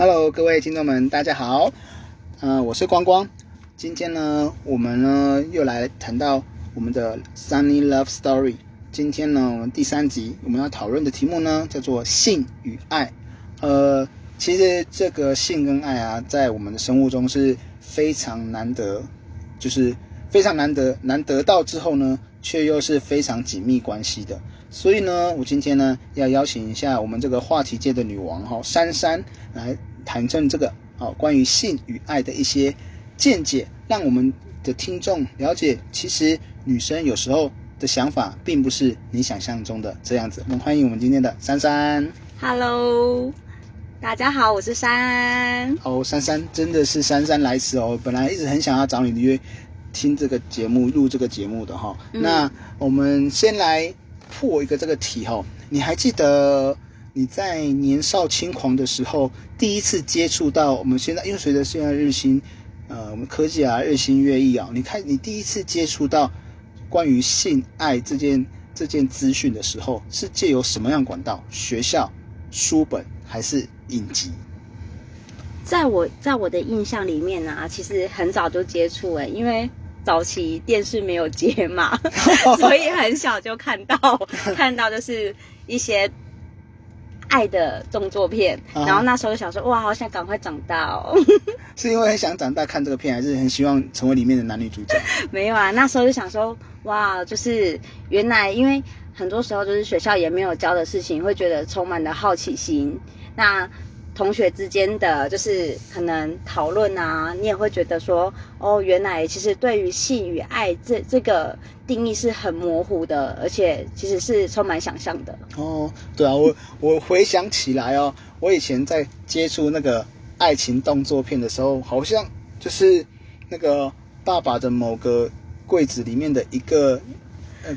Hello，各位听众们，大家好。嗯、我是光光。今天呢，我们呢又来谈到我们的 Sunny Love Story。今天呢，我们第三集我们要讨论的题目呢叫做性与爱。呃，其实这个性跟爱啊，在我们的生活中是非常难得，就是非常难得难得到之后呢，却又是非常紧密关系的。所以呢，我今天呢要邀请一下我们这个话题界的女王哈、珊珊来谈论这个哦关于性与爱的一些见解，让我们的听众了解，其实女生有时候的想法并不是你想象中的这样子。我们欢迎我们今天的珊珊。Hello，大家好，我是珊。哦，珊珊真的是姗姗来迟哦！本来一直很想要找你约听这个节目、录这个节目的哈、嗯那我们先来破一个这个题哈、你还记得你在年少轻狂的时候，第一次接触到我们现在，因为随着现在日新，呃，我们科技啊日新月异啊，你看你第一次接触到关于性爱这件这件资讯的时候，是借由什么样管道？学校、书本还是影集？在我在我的印象里面啊，其实很早就接触哎，因为早期电视没有接嘛，所以很小就看到 看到就是一些爱的动作片，啊然后那时候就想说哇，好想赶快长大哦。是因为很想长大看这个片，还是很希望成为里面的男女主角？没有啊，那时候就想说，哇，就是原来因为很多时候就是学校也没有教的事情，会觉得充满了好奇心。那同学之间的就是可能讨论啊，你也会觉得说，哦，原来其实对于性与爱这这个定义是很模糊的，而且其实是充满想象的。哦，对啊，我我回想起来哦，我以前在接触那个爱情动作片的时候，好像就是那个爸爸的某个柜子里面的一个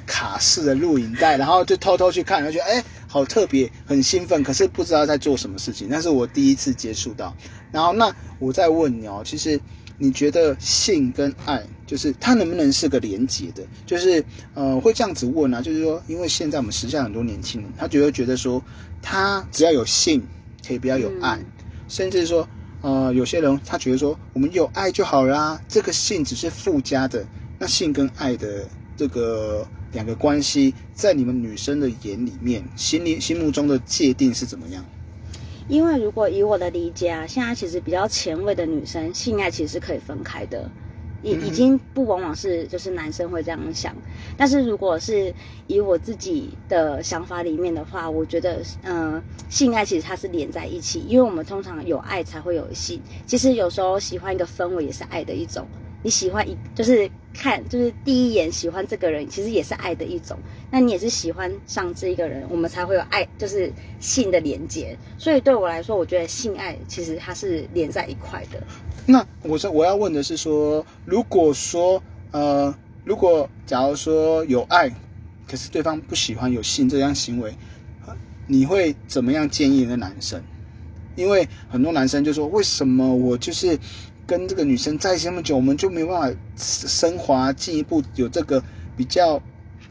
卡式的录影带，然后就偷偷去看，然后觉得哎好特别，很兴奋，可是不知道在做什么事情，那是我第一次接触到。然后那我再问你哦，其实你觉得性跟爱，就是它能不能是个连结的？就是呃，会这样子问啊，就是说，因为现在我们时下很多年轻人，他觉得觉得说，他只要有性，可以不要有爱，甚至说，呃，有些人他觉得说，我们有爱就好啦，这个性只是附加的。那性跟爱的这个两个关系，在你们女生的眼里面，心里心目中的界定是怎么样？因为如果以我的理解啊，现在其实比较前卫的女生，性爱其实是可以分开的，已嗯已经不往往是就是男生会这样想。但是如果是以我自己的想法里面的话，我觉得，嗯、性爱其实它是连在一起，因为我们通常有爱才会有性。其实有时候喜欢一个氛围也是爱的一种。你喜欢一就是看就是第一眼喜欢这个人，其实也是爱的一种。那你也是喜欢上这一个人，我们才会有爱，就是性的连接。所以对我来说，我觉得性爱其实它是连在一块的。那我说我要问的是说，如果说呃，如果假如说有爱，可是对方不喜欢有性这样行为，你会怎么样建议那男生？因为很多男生就说，为什么我就是跟这个女生在一起那么久，我们就没办法升华进一步有这个比较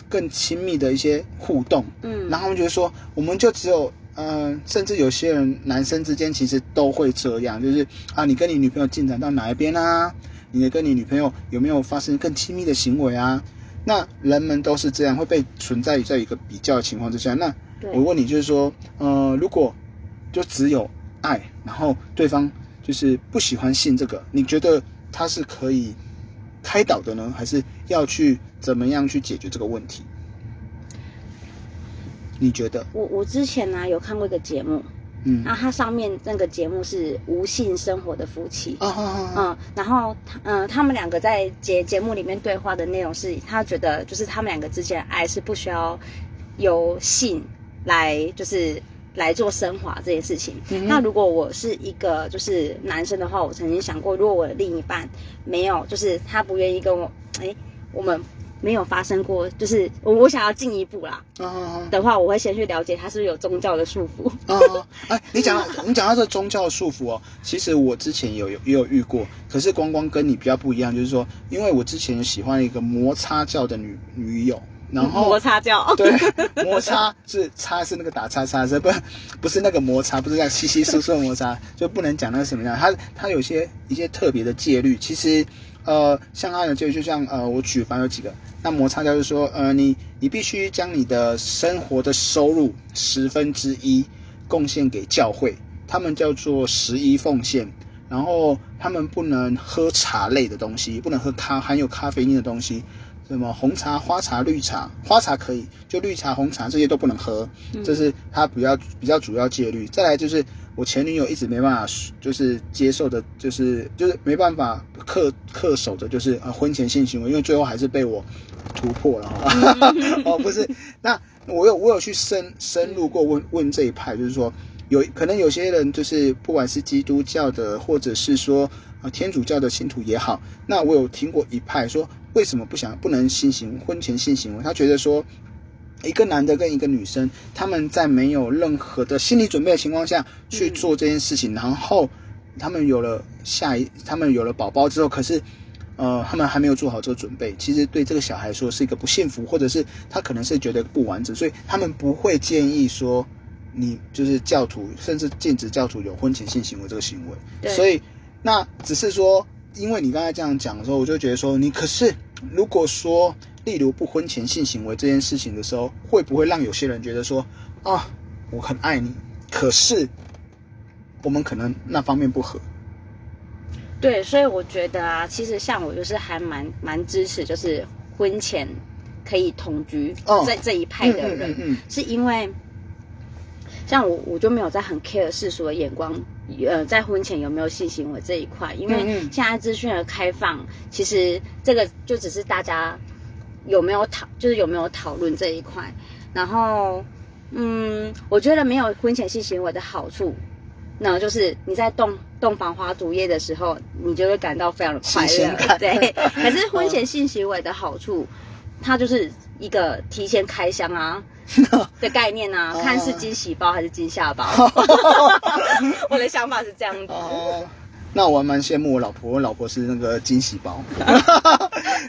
更亲密的一些互动？嗯，然后他们觉得说，我们就只有，嗯、甚至有些人男生之间其实都会这样，就是啊，你跟你女朋友进展到哪一边啊？你跟你女朋友有没有发生更亲密的行为啊？那人们都是这样，会被存在于在一个比较的情况之下。那我问你，就是说，呃，如果就只有爱，然后对方就是不喜欢性这个，你觉得他是可以开导的呢，还是要去怎么样去解决这个问题？你觉得？我我之前呢、有看过一个节目，嗯那它上面那个节目是无性生活的夫妻。啊！嗯，然后他嗯，他们两个在节节目里面对话的内容是，他觉得就是他们两个之间的爱是不需要由性来就是来做升华这件事情。嗯那如果我是一个就是男生的话，我曾经想过，如果我的另一半没有，就是他不愿意跟我，哎，我们没有发生过，就是我我想要进一步啦的话，我会先去了解他是不是有宗教的束缚。啊！啊哎，你讲到你讲到这宗教束缚哦，其实我之前有有也有遇过，可是光光跟你比较不一样，就是说，因为我之前喜欢一个摩擦教的女女友，然后摩擦掉。对，摩擦是擦是那个打叉叉是不不是那个摩擦，不是这样稀稀疏疏的摩擦，就不能讲那什么样。它它有些一些特别的戒律，其实呃，像它的戒律，就像呃，我举凡有几个，那摩擦就是说，呃，你你必须将你的生活的收入十分之一贡献给教会，他们叫做十一奉献。然后他们不能喝茶类的东西，不能喝咖含有咖啡因的东西。什么红茶、花茶、绿茶，花茶可以，就绿茶、红茶这些都不能喝，这是他比较比较主要戒律。再来就是我前女友一直没办法，就是接受的，就是就是没办法恪恪守的，就是呃婚前性行为，因为最后还是被我突破了。哦，不是，那我有我有去深深入过问问这一派，就是说有可能有些人就是不管是基督教的，或者是说呃天主教的信徒也好，那我有听过一派说。为什么不想不能性行婚前性行为？他觉得说，一个男的跟一个女生，他们在没有任何的心理准备的情况下去做这件事情，然后他们有了下一，他们有了宝宝之后，可是，呃，他们还没有做好这个准备，其实对这个小孩说是一个不幸福，或者是他可能是觉得不完整，所以他们不会建议说你就是教徒，甚至禁止教徒有婚前性行为这个行为。所以那只是说。因为你刚才这样讲的时候，我就觉得说，你可是如果说，例如不婚前性行为这件事情的时候，会不会让有些人觉得说，啊，我很爱你，可是我们可能那方面不合。对，所以我觉得啊，其实像我就是还蛮蛮支持，就是婚前可以同居在这一派的人，嗯是因为像我我就没有在很 care 世俗的眼光。呃，在婚前有没有性行为这一块？因为现在资讯的开放，其实这个就只是大家有没有讨，就是有没有讨论这一块。然后，嗯，我觉得没有婚前性行为的好处，那就是你在洞洞房花烛夜的时候，你就会感到非常的快乐。对，可是婚前性行为的好处，它就是一个提前开箱啊。的概念啊，看是惊喜包还是惊吓包。我的想法是这样子。那我还蛮羡慕我老婆，我老婆是那个惊喜包。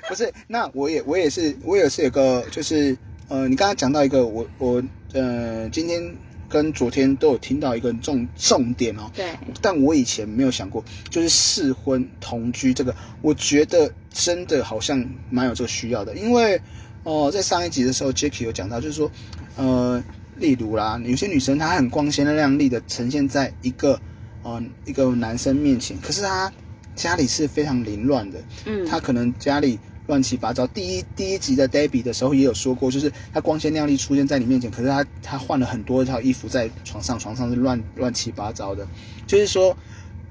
不是，那我也我也是我也是有个就是呃，你刚刚讲到一个我我呃今天跟昨天都有听到一个重重点哦。对。但我以前没有想过，就是试婚同居这个，我觉得真的好像蛮有这个需要的，因为。哦，在上一集的时候，Jacky 有讲到，就是说，呃，例如啦，有些女生她很光鲜亮丽的呈现在一个，呃，一个男生面前，可是她家里是非常凌乱的，嗯，她可能家里乱七八糟。第一第一集的 Debbie 的时候也有说过，就是她光鲜亮丽出现在你面前，可是她她换了很多套衣服在床上，床上是乱乱七八糟的。就是说，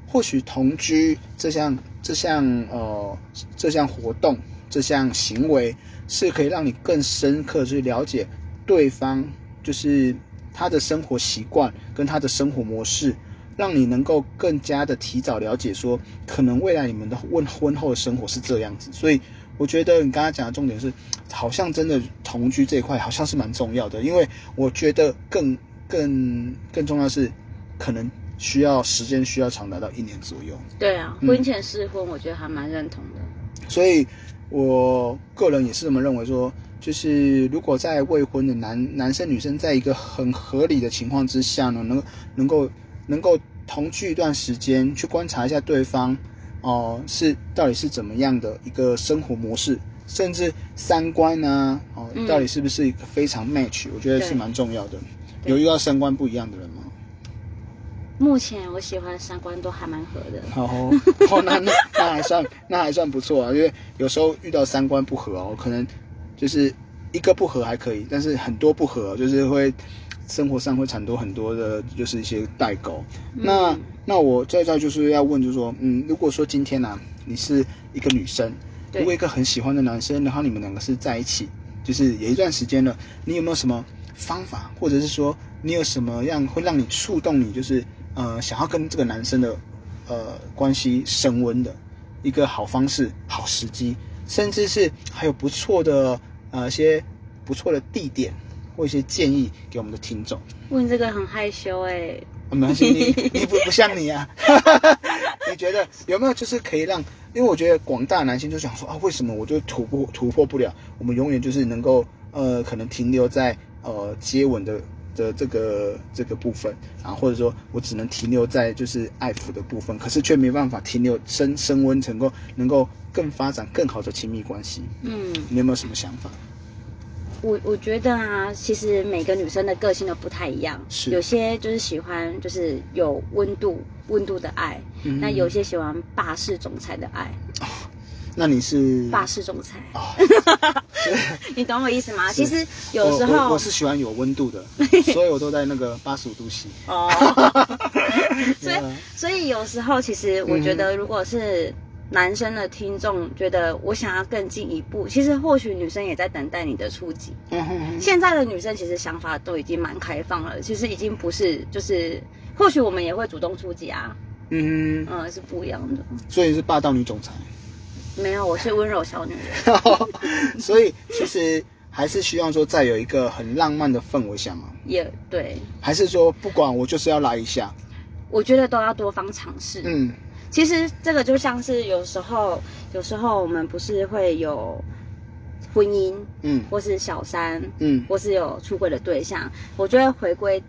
或许同居这项这项呃这项活动这项行为。是可以让你更深刻去了解对方，就是他的生活习惯跟他的生活模式，让你能够更加的提早了解说，可能未来你们的问婚后的生活是这样子。所以我觉得你刚刚讲的重点是，好像真的同居这一块好像是蛮重要的，因为我觉得更更更重要是，可能需要时间需要长达到一年左右。对啊，婚前试婚，我觉得还蛮认同的。所以。我个人也是这么认为，说就是如果在未婚的男男生女生在一个很合理的情况之下呢，能能够能够同居一段时间，去观察一下对方哦是到底是怎么样的一个生活模式，甚至三观啊哦到底是不是一个非常 match，我觉得是蛮重要的。有遇到三观不一样的人吗？目前我喜欢三观都还蛮合的。哦，那那那还算那还算不错啊，因为有时候遇到三观不合哦，可能就是一个不合还可以，但是很多不合就是会生活上会产多很多的，就是一些代沟。那那我在这就是要问，就是说，嗯，如果说今天呢，你是一个女生，如果一个很喜欢的男生，然后你们两个是在一起，就是有一段时间了，你有没有什么方法，或者是说你有什么样会让你触动你，就是？呃，想要跟这个男生的呃关系升温的一个好方式、好时机，甚至是还有不错的呃一些不错的地点或一些建议给我们的听众。问这个很害羞哎，没关系，你 你不不像你啊？你觉得有没有就是可以让？因为我觉得广大男性就想说啊，为什么我就突破突破不了？我们永远就是能够呃可能停留在呃接吻的的这个这个部分，啊，或者说我只能停留在就是爱抚的部分，可是却没办法停留升升温成功，能够更发展更好的亲密关系。嗯，你有没有什么想法？我我觉得啊，其实每个女生的个性都不太一样，是。有些就是喜欢就是有温度温度的爱，嗯。那有些喜欢霸式总裁的爱，那你是霸式总裁，哦，你懂我意思吗？其实有时候我是喜欢有温度的，所以我都在那个八十五度洗。哦，所以所以有时候其实我觉得，如果是男生的听众觉得我想要更进一步，其实或许女生也在等待你的出击。嗯哼哼现在的女生其实想法都已经蛮开放了，其实已经不是就是，或许我们也会主动出击啊，嗯，嗯，是不一样的。所以是霸道女总裁。没有，我是温柔小女人，所以其实还是希望说，在有一个很浪漫的氛围下嘛，也对，还是说不管我就是要来一下，我觉得都要多方尝试。嗯。其实这个就像是有时候，有时候我们不是会有婚姻，嗯。或是小三，嗯。或是有出轨的对象，我觉得回归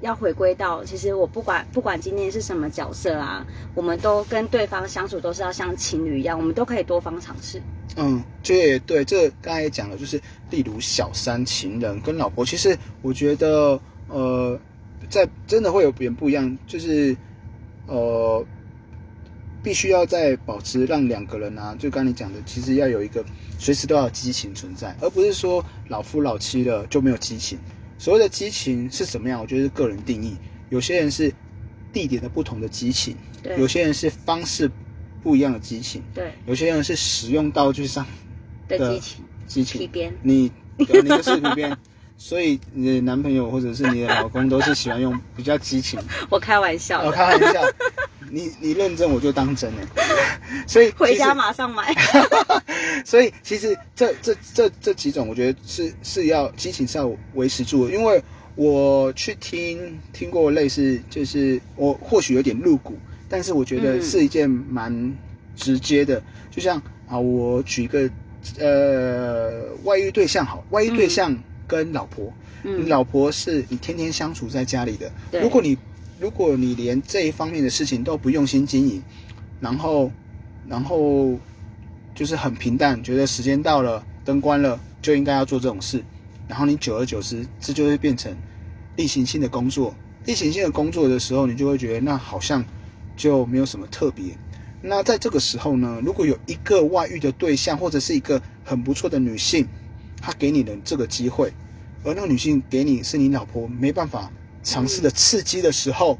要回归到，其实我不管不管今天是什么角色啊，我们都跟对方相处都是要像情侣一样，我们都可以多方尝试。嗯，这也对，这刚才也讲了，就是例如小三、情人跟老婆，其实我觉得呃，在真的会有点不一样，就是呃。必须要在保持让两个人啊，就刚才你讲的，其实要有一个随时都要激情存在，而不是说老夫老妻了就没有激情。所谓的激情是怎么样？我觉得是个人定义。有些人是地点的不同的激情，对有些人是方式不一样的激情，对有些人是使用道具上的的激情，激情。你对你就是里边，所以你的男朋友或者是你的老公都是喜欢用比较激情。我开玩笑我的，开玩笑，你你认真我就当真了。所以 回家马上买。所以其实这这这这几种，我觉得是是要激情是要维持住的，因为我去听听过类似，就是我或许有点露骨，但是我觉得嗯是一件蛮直接的。就像啊，我举一个呃外遇对象好，外遇对象跟老婆，嗯你老婆是你天天相处在家里的，如果你如果你连这一方面的事情都不用心经营，然后然后就是很平淡，觉得时间到了，灯关了就应该要做这种事，然后你久而久之，这就会变成例行性的工作。例行性的工作的时候，你就会觉得那好像就没有什么特别。那在这个时候呢，如果有一个外遇的对象，或者是一个很不错的女性，她给你的这个机会，而那个女性给你是你老婆没办法尝试的刺激的时候，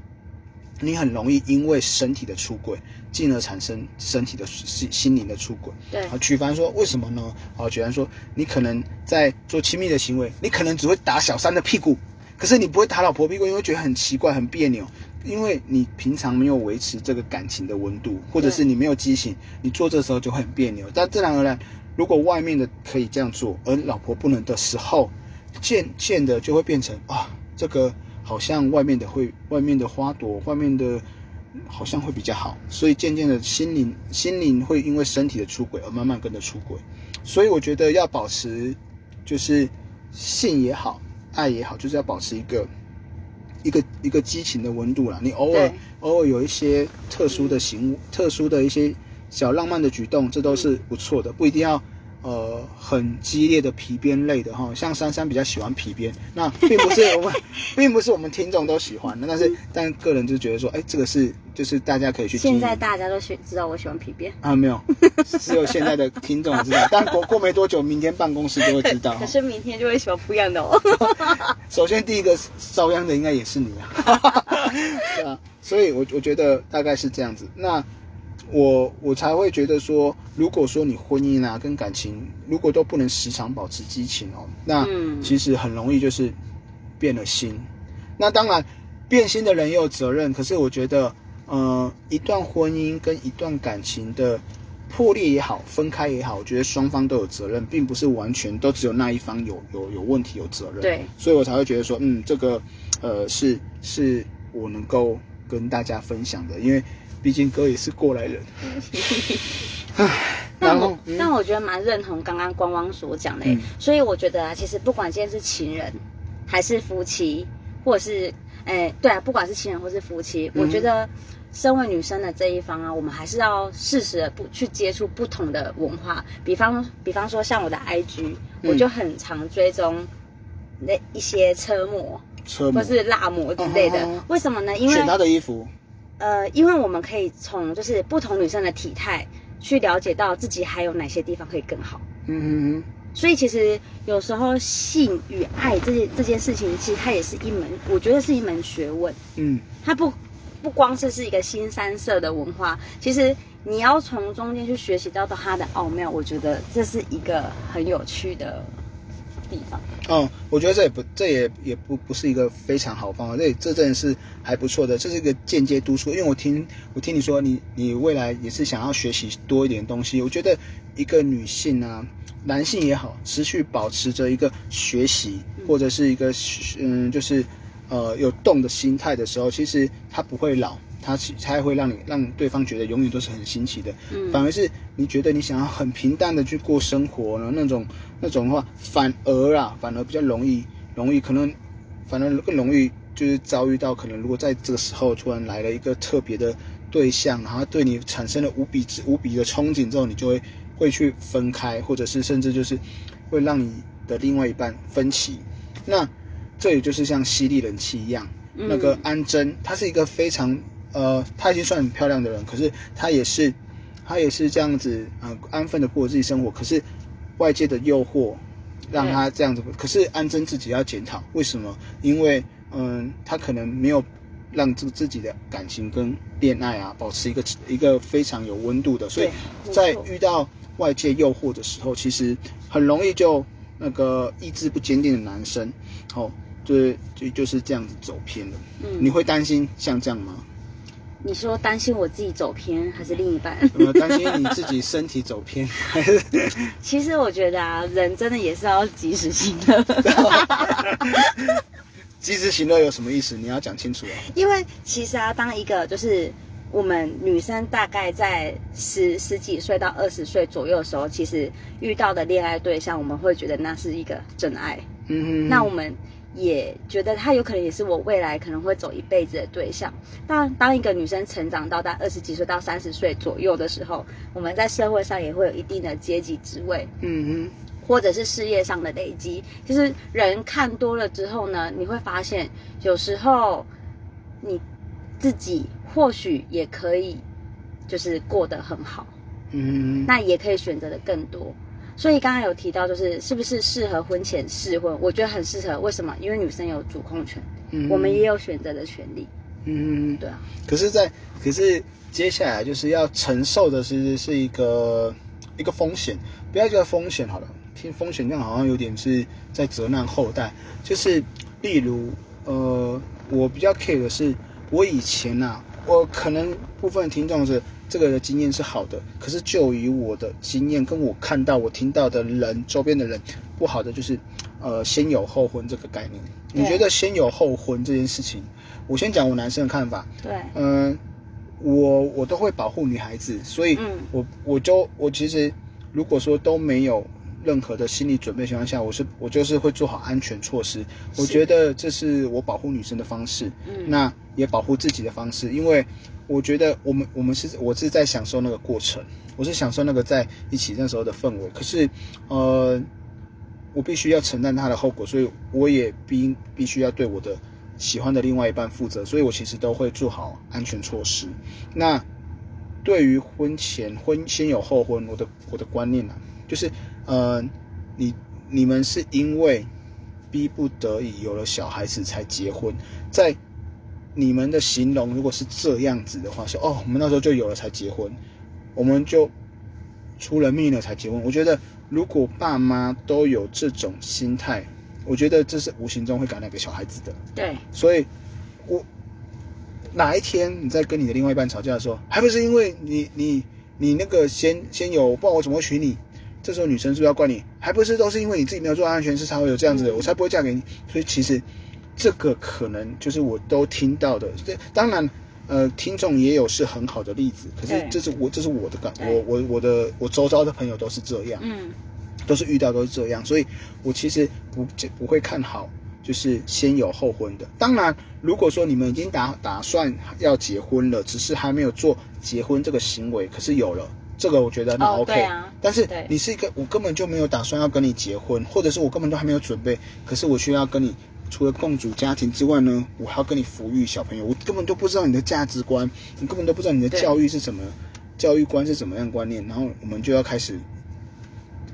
你很容易因为身体的出轨，进而产生身体的心心灵的出轨。对啊，举凡说为什么呢？啊，举凡说你可能在做亲密的行为，你可能只会打小三的屁股，可是你不会打老婆屁股，因为觉得很奇怪、很别扭，因为你平常没有维持这个感情的温度，或者是你没有激情，你做这时候就会很别扭。但自然而然，如果外面的可以这样做，而老婆不能的时候，渐渐的就会变成啊，这个好像外面的会，外面的花朵，外面的好像会比较好，所以渐渐的心灵心灵会因为身体的出轨而慢慢跟着出轨，所以我觉得要保持就是性也好，爱也好，就是要保持一个一个一个激情的温度啦。你偶尔偶尔有一些特殊的行特殊的一些小浪漫的举动，这都是不错的，不一定要。呃，很激烈的皮鞭类的哈，像珊珊比较喜欢皮鞭，那 并不是我们，并不是我们听众都喜欢的，但是但个人就觉得说，哎，这个是就是大家可以去现在大家都喜知道我喜欢皮鞭，啊，没有，只有现在的听众知道，但过过没多久，明天办公室就会知道。可是明天就会喜欢不一样的哦。首先第一个遭殃的应该也是你啊，对啊，所以我我觉得大概是这样子。那我我才会觉得说，如果说你婚姻啊跟感情如果都不能时常保持激情哦，那嗯其实很容易就是变了心。那当然，变心的人也有责任，可是我觉得，呃，一段婚姻跟一段感情的破裂也好，分开也好，我觉得双方都有责任，并不是完全都只有那一方有有有问题有责任。对，所以我才会觉得说，嗯，这个呃是是我能够跟大家分享的，因为毕竟哥也是过来人。唉，但但我觉得蛮认同刚刚光光所讲的、嗯。所以我觉得啊，其实不管今天是情人，还是夫妻，或者是哎、对啊，不管是情人或是夫妻，嗯。我觉得身为女生的这一方啊，我们还是要适时的不去接触不同的文化，比方比方说像我的 IG，、嗯。我就很常追踪那一些车模车模。或是辣模之类的。为什么呢？因为选他的衣服，呃，因为我们可以从就是不同女生的体态去了解到自己还有哪些地方可以更好。嗯嗯所以其实有时候性与爱这件这件事情，其实它也是一门，我觉得是一门学问。嗯它不不光是是一个新三色的文化，其实你要从中间去学习到到它的奥妙，我觉得这是一个很有趣的地方。哦，我觉得这也不，这也也不不是一个非常好方法，这这真的是还不错的，这是一个间接督促。因为我听我听你说你你未来也是想要学习多一点东西，我觉得一个女性啊，男性也好，持续保持着一个学习或者是一个嗯，就是呃有动的心态的时候，其实他不会老。他其才会让你让对方觉得永远都是很新奇的，嗯反而是你觉得你想要很平淡的去过生活呢，那种那种的话，反而啊，反而比较容易，容易可能，反而更容易就是遭遇到可能，如果在这个时候突然来了一个特别的对象，然后对你产生了无比之无比的憧憬之后，你就会会去分开，或者是甚至就是会让你的另外一半分歧。那这也就是像犀利人气一样，嗯那个安贞，她是一个非常呃，她已经算很漂亮的人，可是她也是，她也是这样子呃安分的过自己生活，可是外界的诱惑让他这样子，可是安贞自己要检讨为什么？因为嗯，他可能没有让自自己的感情跟恋爱啊保持一个一个非常有温度的，所以在遇到外界诱惑的时候，其实很容易就那个意志不坚定的男生，哦，就是就就是这样子走偏了。嗯你会担心像这样吗？你说担心我自己走偏，还是另一半？有没有担心你自己身体走偏？还 是其实我觉得啊，人真的也是要及时行乐，及时行乐有什么意思？你要讲清楚啊。因为其实啊，当一个就是我们女生大概在十十几岁到二十岁左右的时候，其实遇到的恋爱对象，我们会觉得那是一个真爱。嗯哼，那我们也觉得他有可能也是我未来可能会走一辈子的对象。当当一个女生成长到大二十几岁到三十岁左右的时候，我们在社会上也会有一定的阶级职位，嗯或者是事业上的累积。就是人看多了之后呢，你会发现有时候你自己或许也可以就是过得很好。嗯那也可以选择的更多。所以刚刚有提到，就是是不是适合婚前试婚？我觉得很适合。为什么？因为女生有主控权，嗯我们也有选择的权利。嗯哼。对啊，可是在，可是接下来就是要承受的是是一个一个风险，不要叫风险好了，听风险这样好像有点是在责难后代。就是例如，呃，我比较 care 的是，我以前呐、我可能部分听众是这个的经验是好的，可是就以我的经验跟我看到、我听到的人周边的人不好的，就是呃先有后婚这个概念。你觉得先有后婚这件事情？我先讲我男生的看法，对，嗯，我我都会保护女孩子，所以嗯我我就我其实如果说都没有任何的心理准备情况下，我是我就是会做好安全措施。我觉得这是我保护女生的方式，嗯那也保护自己的方式，因为我觉得我们我们是我是在享受那个过程，我是享受那个在一起那时候的氛围。可是，呃，我必须要承担它的后果，所以我也必必须要对我的喜欢的另外一半负责，所以我其实都会做好安全措施。那对于婚前婚先有后婚，我的我的观念啊，就是呃，你你们是因为逼不得已有了小孩子才结婚，在你们的形容如果是这样子的话，说哦，我们那时候就有了才结婚，我们就出了命了才结婚。我觉得如果爸妈都有这种心态，我觉得这是无形中会感染给小孩子的。对，所以，我哪一天你在跟你的另外一半吵架的时候，还不是因为你你你那个先先有，不然我怎么会娶你？这时候女生是不是要怪你？还不是都是因为你自己没有做安全事才会有这样子的，我才不会嫁给你。所以其实这个可能就是我都听到的。这当然，呃，听众也有是很好的例子，可是这是我这是我的感，我我我的我周遭的朋友都是这样，嗯都是遇到都是这样，所以我其实不不会看好就是先有后婚的。当然，如果说你们已经打打算要结婚了，只是还没有做结婚这个行为，可是有了。这个我觉得那哦 OK，、但是你是一个我根本就没有打算要跟你结婚，或者是我根本都还没有准备，可是我需要跟你除了共组家庭之外呢，我还要跟你抚育小朋友，我根本都不知道你的价值观，你根本都不知道你的教育是什么，教育观是怎么样观念，然后我们就要开始，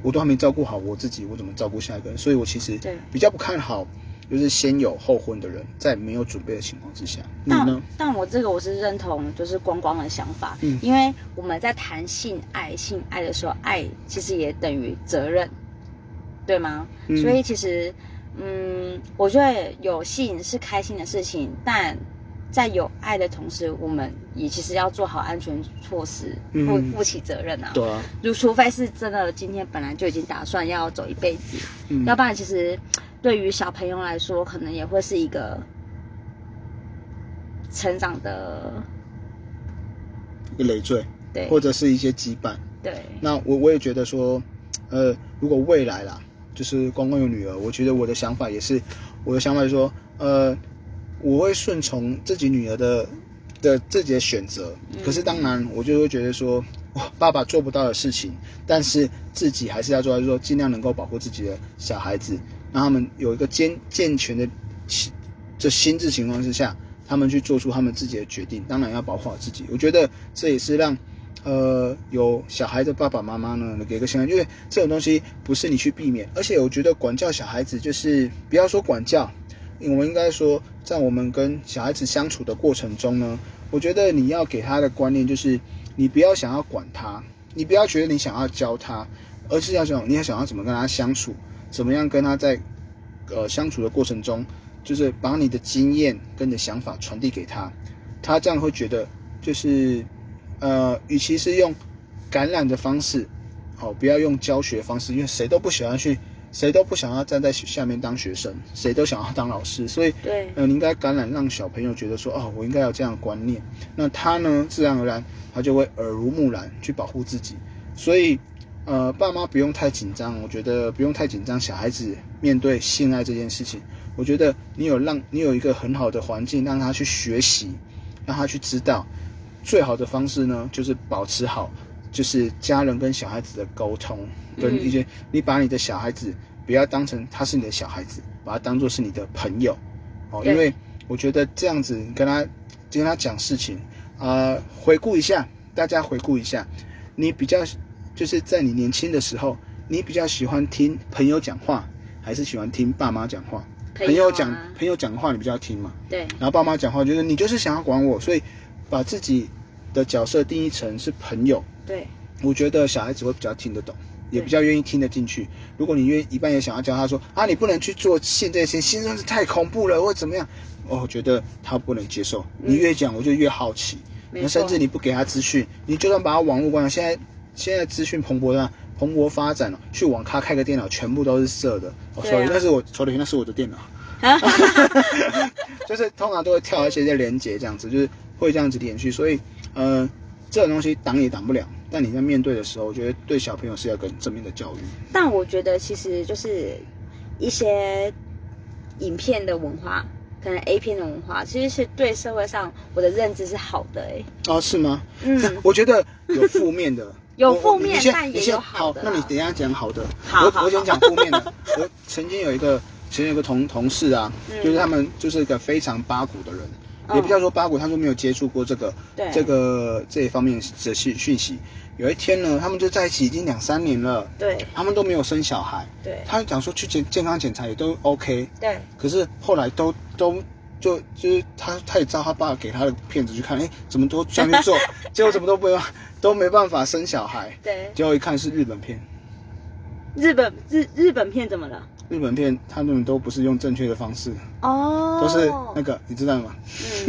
我都还没照顾好我自己，我怎么照顾下一个人？所以我其实比较不看好，就是先有后婚的人，在没有准备的情况之下，你但呢？但我这个我是认同，就是光光的想法，嗯。因为我们在谈性爱、性爱的时候，爱其实也等于责任，对吗？嗯。所以其实，嗯，我觉得有性是开心的事情，但在有爱的同时，我们也其实要做好安全措施，负嗯。负起责任啊。对啊，就除非是真的今天本来就已经打算要走一辈子，嗯。要不然其实对于小朋友来说，可能也会是一个成长的一累赘，对。或者是一些羁绊。对。那我我也觉得说，呃，如果未来啦，就是光光有女儿，我觉得我的想法也是，我的想法是说，呃，我会顺从自己女儿的的自己的选择。可是当然，我就会觉得说，哇，爸爸做不到的事情，但是自己还是要做到，就是说尽量能够保护自己的小孩子，让他们有一个健健全的心这心智情况之下，他们去做出他们自己的决定。当然要保护好自己，我觉得这也是让。呃，有小孩的爸爸妈妈呢，给个信，因为这种东西不是你去避免，而且我觉得管教小孩子就是不要说管教，我们应该说，在我们跟小孩子相处的过程中呢，我觉得你要给他的观念就是，你不要想要管他，你不要觉得你想要教他，而是要想你要想要怎么跟他相处，怎么样跟他在呃相处的过程中，就是把你的经验跟你的想法传递给他，他这样会觉得就是。呃，与其是用感染的方式，好、不要用教学方式，因为谁都不喜欢去，谁都不想要站在下面当学生，谁都想要当老师，所以，对呃，你应该感染，让小朋友觉得说，哦，我应该有这样的观念，那他呢，自然而然，他就会耳濡目染去保护自己，所以，呃，爸妈不用太紧张，我觉得不用太紧张，小孩子面对性爱这件事情，我觉得你有让你有一个很好的环境，让他去学习，让他去知道。最好的方式呢，就是保持好，就是家人跟小孩子的沟通，跟一些、你把你的小孩子不要当成他是你的小孩子，把他当做是你的朋友，哦，因为我觉得这样子跟他跟他讲事情，啊，回顾一下，大家回顾一下，你比较就是在你年轻的时候，你比较喜欢听朋友讲话，还是喜欢听爸妈讲话？朋友啊讲朋友讲话，你比较听嘛？对然后爸妈讲话就是你就是想要管我，所以把自己的角色定义成是朋友，对我觉得小孩子会比较听得懂，也比较愿意听得进去。如果你愿一半也想要教他说啊，你不能去做性这些，性真是太恐怖了，或怎么样，哦我觉得他不能接受。你越讲，我就越好奇。那甚至你不给他资讯，你就算把他网络关了，现在现在资讯蓬勃的蓬勃发展了，去网咖开个电脑，全部都是色的。哦，sorry，那是我，sorry，那是我的电脑。就是通常都会跳一些在连接这样子，就是会这样子连续，所以呃，这种东西挡也挡不了。但你在面对的时候，我觉得对小朋友是要跟正面的教育。但我觉得其实就是一些影片的文化，可能 A 片的文化，其实是对社会上我的认知是好的、欸，哦，是吗？嗯，我觉得有负面的，有负面但也有好的啦那你等一下讲好的。好好我我先讲负面的。我曾经有一个，曾经有一个同同事啊，嗯就是他们就是一个非常八股的人，嗯也不叫说八股，他说没有接触过这个对这个这一方面的讯讯息。有一天呢，他们就在一起已经两三年了，对他们都没有生小孩。对他讲说去健健康检查也都 OK，对可是后来都都就就是他他也知道他爸给他的片子去看，哎，怎么都这样去做，结果怎么都没有都没办法生小孩，对，结果一看是日本片，日本日日本片怎么了？日本片他们都不是用正确的方式，哦，都是那个你知道吗？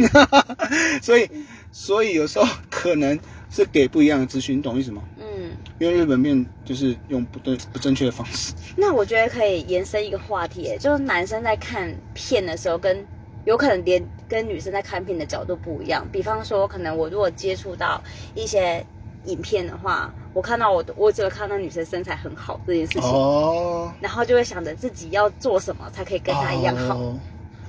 嗯 所以所以有时候可能是给不一样的资讯，你懂意思吗？嗯。因为日本片就是用不对不正确的方式，那我觉得可以延伸一个话题耶，就是男生在看片的时候跟有可能连跟女生在看片的角度不一样。比方说，可能我如果接触到一些影片的话，我看到我我只有看到女生身材很好这件事情，哦，然后就会想着自己要做什么才可以跟她一样好。哦，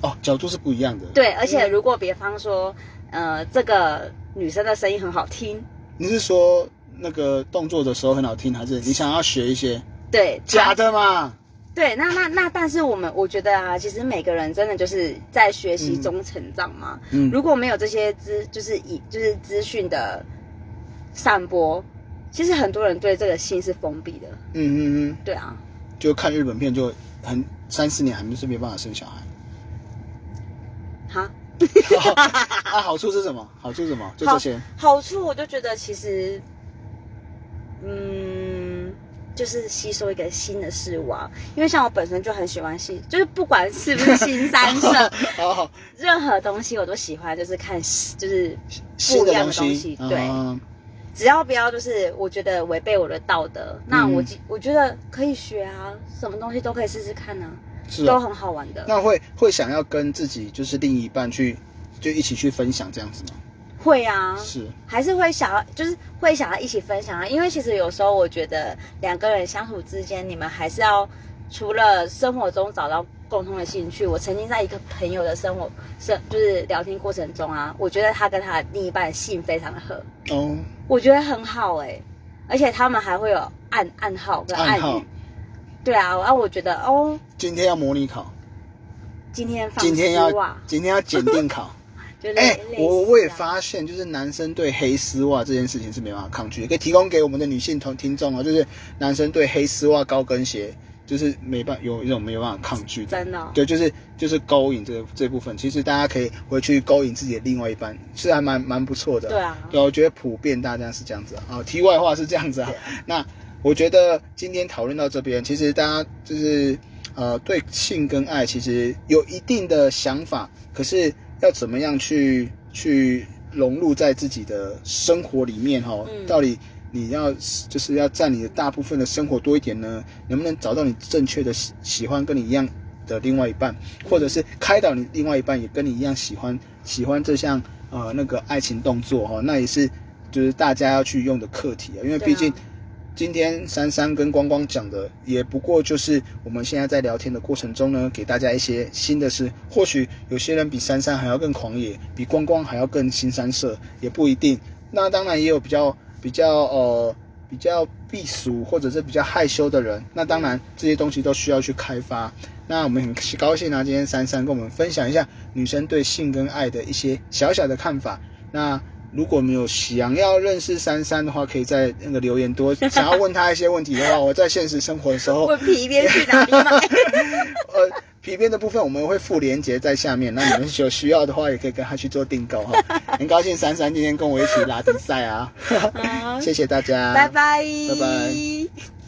哦角度是不一样的。，对，而且如果比方说，呃，这个女生的声音很好听，你是说那个动作的时候很好听，还是你想要学一些对，假的嘛？对，那那那，但是我们我觉得啊，其实每个人真的就是在学习中成长嘛。嗯如果没有这些资，就是以就是资讯的散播，其实很多人对这个性是封闭的。嗯嗯嗯，对啊，就看日本片就很三四年还是没办法生小孩。哈，啊，好处是什么？好处是什么？就这些。好处我就觉得其实，嗯，就是吸收一个新的事物啊。因为像我本身就很喜欢新，就是不管是不是新三色，好好，任何东西我都喜欢，就是看就是不一样的东西西，对。啊只要不要就是我觉得违背我的道德，那我嗯我觉得可以学啊，什么东西都可以试试看啊，是啊。都很好玩的。那会会想要跟自己就是另一半去就一起去分享这样子吗？会啊，是，还是会想要，就是会想要一起分享啊。因为其实有时候我觉得两个人相处之间，你们还是要除了生活中找到共同的兴趣。我曾经在一个朋友的生活生就是聊天过程中啊，我觉得他跟他的另一半性非常的合，哦，我觉得很好哎、而且他们还会有暗暗号跟暗语。对啊，然后我觉得哦，今天要模拟考，今天放今天要，今天要检定考。就类哎、类似我我也啊发现，就是男生对黑丝袜这件事情是没办法抗拒的，可以提供给我们的女性同听众哦，就是男生对黑丝袜高跟鞋就是没办有一种没有办法抗拒的。真的哦、对，就是就是勾引这个这部分，其实大家可以回去勾引自己的另外一半，是还蛮蛮不错的。对啊对，我觉得普遍大家是这样子啊。啊题外话是这样子啊。那我觉得今天讨论到这边，其实大家就是呃对性跟爱其实有一定的想法，可是要怎么样去去融入在自己的生活里面哈、嗯到底你要就是要占你的大部分的生活多一点呢？能不能找到你正确的喜喜欢跟你一样的另外一半，或者是开导你另外一半也跟你一样喜欢喜欢这项呃那个爱情动作哈、那也是就是大家要去用的课题啊，因为毕竟。今天珊珊跟光光讲的，也不过就是我们现在在聊天的过程中呢，给大家一些新的事。或许有些人比珊珊还要更狂野，比光光还要更新三色，也不一定。那当然也有比较比较呃比较避俗或者是比较害羞的人，那当然这些东西都需要去开发。那我们很高兴啊，今天珊珊跟我们分享一下女生对性跟爱的一些小小的看法。那如果没有想要认识珊珊的话，可以在那个留言多想要问她一些问题的话，我在现实生活的时候，问皮鞭去哪里买？呃，皮鞭的部分我们会附链接在下面，那你们有需要的话，也可以跟他去做订购哈。很高兴珊珊今天跟我一起拉比赛啊，好 谢谢大家，拜拜，拜拜。